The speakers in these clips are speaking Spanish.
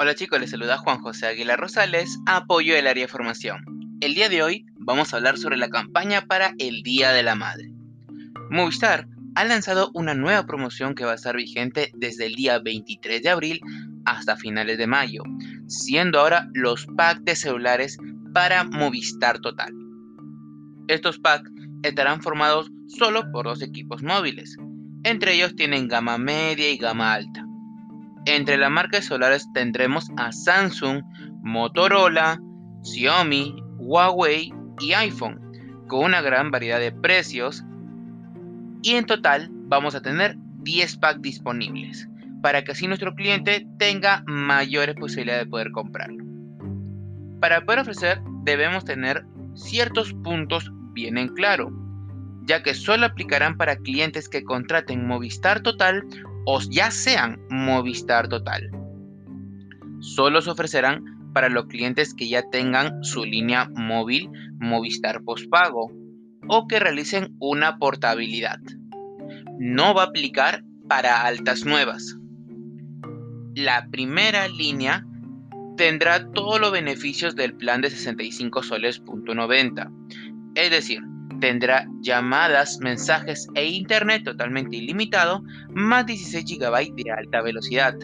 Hola chicos, les saluda Juan José Aguilar Rosales, apoyo del área de formación. El día de hoy vamos a hablar sobre la campaña para el Día de la Madre. Movistar ha lanzado una nueva promoción que va a estar vigente desde el día 23 de abril hasta finales de mayo, siendo ahora los packs de celulares para Movistar Total. Estos packs estarán formados solo por dos equipos móviles. Entre ellos tienen gama media y gama alta. Entre las marcas solares tendremos a Samsung, Motorola, Xiaomi, Huawei y iPhone, con una gran variedad de precios. Y en total vamos a tener 10 packs disponibles, para que así nuestro cliente tenga mayores posibilidades de poder comprarlo. Para poder ofrecer debemos tener ciertos puntos bien en claro, ya que solo aplicarán para clientes que contraten Movistar Total o ya sean Movistar Total. Solo se ofrecerán para los clientes que ya tengan su línea móvil Movistar Postpago o que realicen una portabilidad. No va a aplicar para altas nuevas. La primera línea tendrá todos los beneficios del plan de 65 soles.90, es decir, Tendrá llamadas, mensajes e internet totalmente ilimitado, más 16 GB de alta velocidad.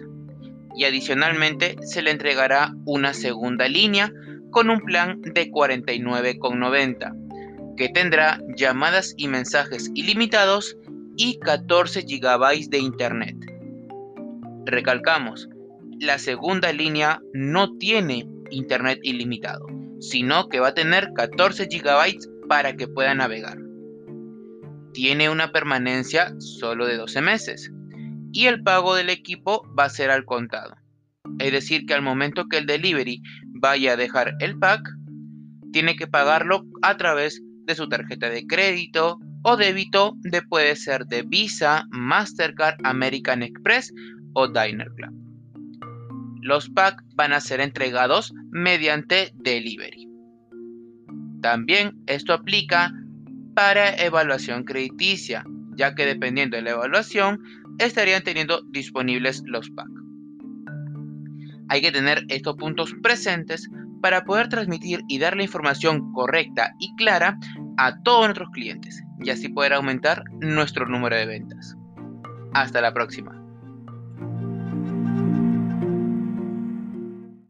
Y adicionalmente se le entregará una segunda línea con un plan de 49,90, que tendrá llamadas y mensajes ilimitados y 14 GB de internet. Recalcamos, la segunda línea no tiene internet ilimitado, sino que va a tener 14 GB para que pueda navegar. Tiene una permanencia solo de 12 meses y el pago del equipo va a ser al contado. Es decir, que al momento que el delivery vaya a dejar el pack, tiene que pagarlo a través de su tarjeta de crédito o débito de puede ser de Visa, Mastercard, American Express o Diner Club. Los packs van a ser entregados mediante delivery. También esto aplica para evaluación crediticia, ya que dependiendo de la evaluación estarían teniendo disponibles los packs. Hay que tener estos puntos presentes para poder transmitir y dar la información correcta y clara a todos nuestros clientes y así poder aumentar nuestro número de ventas. Hasta la próxima.